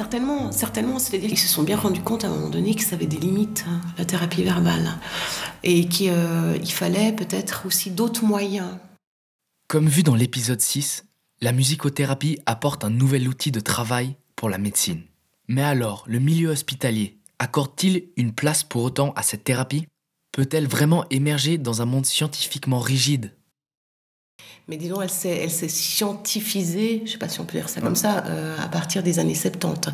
Certainement, certainement. C'est-à-dire qu'ils se sont bien rendus compte à un moment donné que ça avait des limites, hein, la thérapie verbale, et qu'il euh, fallait peut-être aussi d'autres moyens. Comme vu dans l'épisode 6, la musicothérapie apporte un nouvel outil de travail pour la médecine. Mais alors, le milieu hospitalier accorde-t-il une place pour autant à cette thérapie? Peut-elle vraiment émerger dans un monde scientifiquement rigide? Mais disons, elle s'est, elle s'est scientifisée, je ne sais pas si on peut dire ça comme ça, euh, à partir des années 70.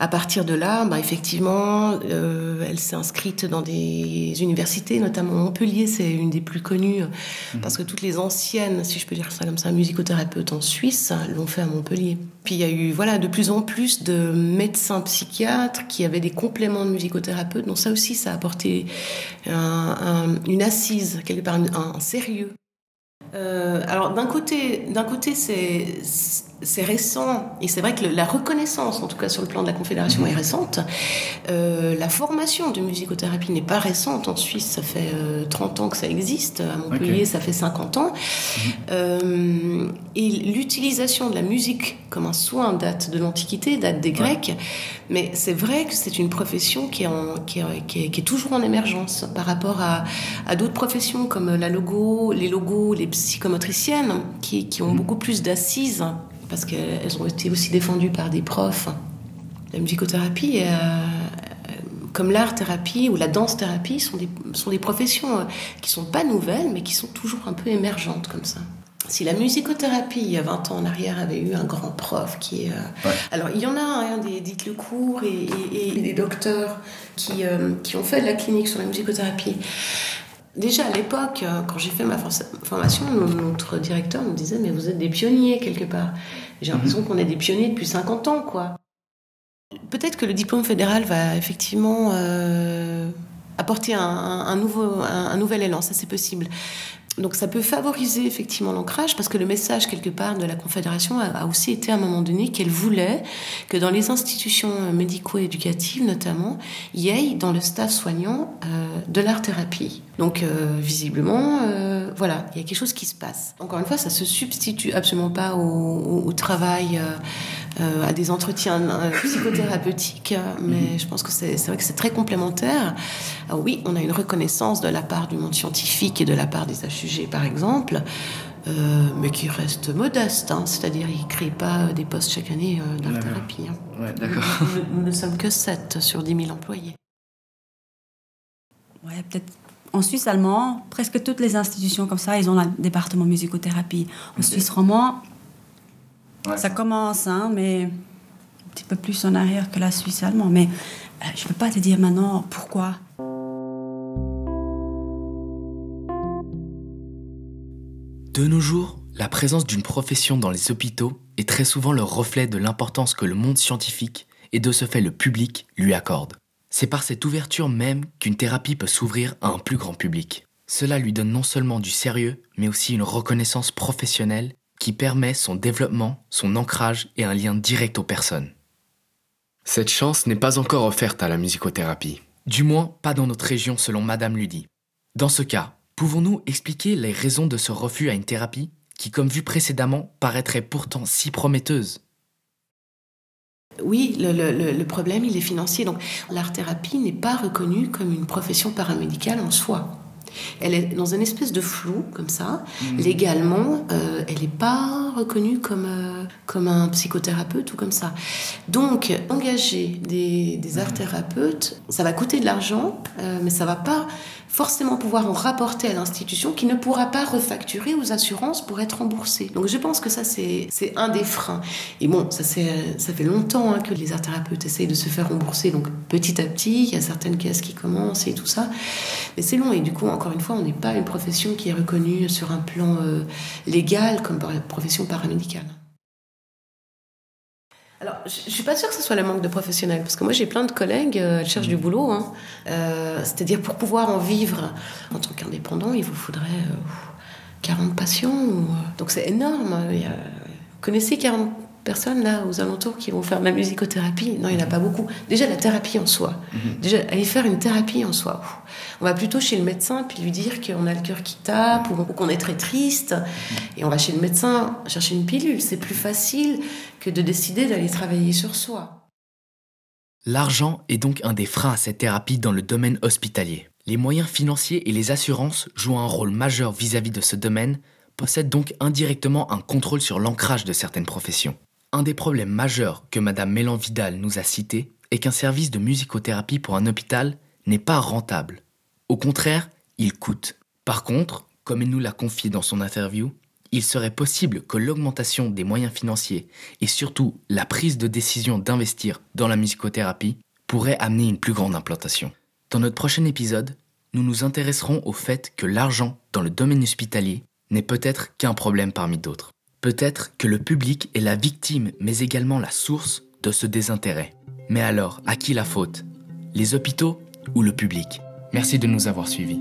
À partir de là, bah, effectivement, euh, elle s'est inscrite dans des universités, notamment Montpellier, c'est une des plus connues, mhm. parce que toutes les anciennes, si je peux dire ça comme ça, musicothérapeutes en Suisse l'ont fait à Montpellier. Puis il y a eu voilà, de plus en plus de médecins psychiatres qui avaient des compléments de musicothérapeutes, donc ça aussi, ça a apporté une assise, quelque part, un sérieux euh, alors d'un côté, d'un côté c'est c'est récent, et c'est vrai que la reconnaissance, en tout cas sur le plan de la Confédération, est récente. Euh, la formation de musicothérapie n'est pas récente. En Suisse, ça fait 30 euh, ans que ça existe. À Montpellier, ça fait 50 ans. Mhm. Euh, et l'utilisation de la musique comme un soin date de l'Antiquité, date des Grecs. Mais c'est vrai que c'est une profession qui est, en, qui, est, qui, est, toujours en émergence par rapport à, à d'autres professions comme la logo, les logos, les psychomotriciennes, qui, qui ont mhm. beaucoup plus d'assises parce qu'elles ont été aussi défendues par des profs. La musicothérapie, euh, comme l'art-thérapie ou la danse-thérapie, sont des, sont des professions euh, qui sont pas nouvelles, mais qui sont toujours un peu émergentes comme ça. Si la musicothérapie, il y a 20 ans en arrière, avait eu un grand prof qui... Euh, alors, il y en a, hein, des dites le cours et, des docteurs qui, qui ont fait de la clinique sur la musicothérapie. Déjà à l'époque, quand j'ai fait ma formation, notre directeur nous disait Mais vous êtes des pionniers quelque part. J'ai l'impression mhm. qu'on est des pionniers depuis 50 ans, quoi. Peut-être que le diplôme fédéral va effectivement euh, apporter un, nouveau, un, nouvel élan, ça c'est possible. Donc ça peut favoriser effectivement l'ancrage parce que le message quelque part de la Confédération a, aussi été à un moment donné qu'elle voulait que dans les institutions médico-éducatives notamment, il y ait dans le staff soignant euh, de l'art-thérapie. Donc euh, visiblement, euh, voilà, il y a quelque chose qui se passe. Encore une fois, ça se substitue absolument pas au, au travail euh, à des entretiens euh, psychothérapeutiques, mais mhm. je pense que c'est vrai que c'est très complémentaire. Alors oui, on a une reconnaissance de la part du monde scientifique et de la part des HUG, par exemple, euh, mais qui reste modeste, hein. c'est-à-dire ils ne créent pas des postes chaque année d'art thérapie. Hein. Ouais, d'accord. Nous, ne sommes que 7 sur 10 000 employés. Ouais, peut-être en Suisse allemand, presque toutes les institutions comme ça, ils ont un département musicothérapie. En Suisse romand, ça commence, hein, mais un petit peu plus en arrière que la Suisse allemande. Mais euh, je ne peux pas te dire maintenant pourquoi. De nos jours, la présence d'une profession dans les hôpitaux est très souvent le reflet de l'importance que le monde scientifique et de ce fait le public lui accorde. C'est par cette ouverture même qu'une thérapie peut s'ouvrir à un plus grand public. Cela lui donne non seulement du sérieux, mais aussi une reconnaissance professionnelle qui permet son développement, son ancrage et un lien direct aux personnes. Cette chance n'est pas encore offerte à la musicothérapie. Du moins, pas dans notre région selon Madame Ludy. Dans ce cas, pouvons-nous expliquer les raisons de ce refus à une thérapie qui, comme vu précédemment, paraîtrait pourtant si prometteuse? Oui, le, problème, il est financier. Donc, l'art-thérapie n'est pas reconnue comme une profession paramédicale en soi. Elle est dans une espèce de flou, comme ça. Mhm. Légalement, euh, elle n'est pas reconnue comme, euh, comme un psychothérapeute ou comme ça. Donc, engager des, des art thérapeutes, ça va coûter de l'argent, euh, mais ça va pas forcément pouvoir en rapporter à l'institution qui ne pourra pas refacturer aux assurances pour être remboursé. Donc je pense que ça, c'est un des freins. Et bon, ça, ça fait longtemps hein, que les art thérapeutes essayent de se faire rembourser. Donc petit à petit, il y a certaines caisses qui commencent et tout ça. Mais c'est long. Et du coup, encore une fois, on n'est pas une profession qui est reconnue sur un plan euh, légal comme profession paramédicale. Alors, je, ne suis pas sûre que ce soit le manque de professionnels, parce que moi j'ai plein de collègues, euh, elles cherchent du boulot. Hein. Euh, c'est-à-dire pour pouvoir en vivre en tant qu'indépendant, il vous faudrait 40 euh, patients. donc c'est énorme. vous connaissez 40 personnes là aux alentours qui vont faire de la musicothérapie. Non, il n'y en a pas beaucoup. Déjà, la thérapie en soi. Mhm. Déjà, aller faire une thérapie en soi. On va plutôt chez le médecin puis lui dire qu'on a le cœur qui tape ou qu'on est très triste. Mhm. Et on va chez le médecin chercher une pilule. C'est plus facile que de décider d'aller travailler sur soi. L'argent est donc un des freins à cette thérapie dans le domaine hospitalier. Les moyens financiers et les assurances jouent un rôle majeur vis-à-vis -vis de ce domaine, possèdent donc indirectement un contrôle sur l'ancrage de certaines professions. Un des problèmes majeurs que Madame Mélan Vidal nous a cité est qu'un service de musicothérapie pour un hôpital n'est pas rentable. Au contraire, il coûte. Par contre, comme il nous l'a confié dans son interview, il serait possible que l'augmentation des moyens financiers et surtout la prise de décision d'investir dans la musicothérapie pourrait amener une plus grande implantation. Dans notre prochain épisode, nous nous intéresserons au fait que l'argent dans le domaine hospitalier n'est peut-être qu'un problème parmi d'autres. Peut-être que le public est la victime, mais également la source de ce désintérêt. Mais alors, à qui la faute? Les hôpitaux ou le public? Merci de nous avoir suivis.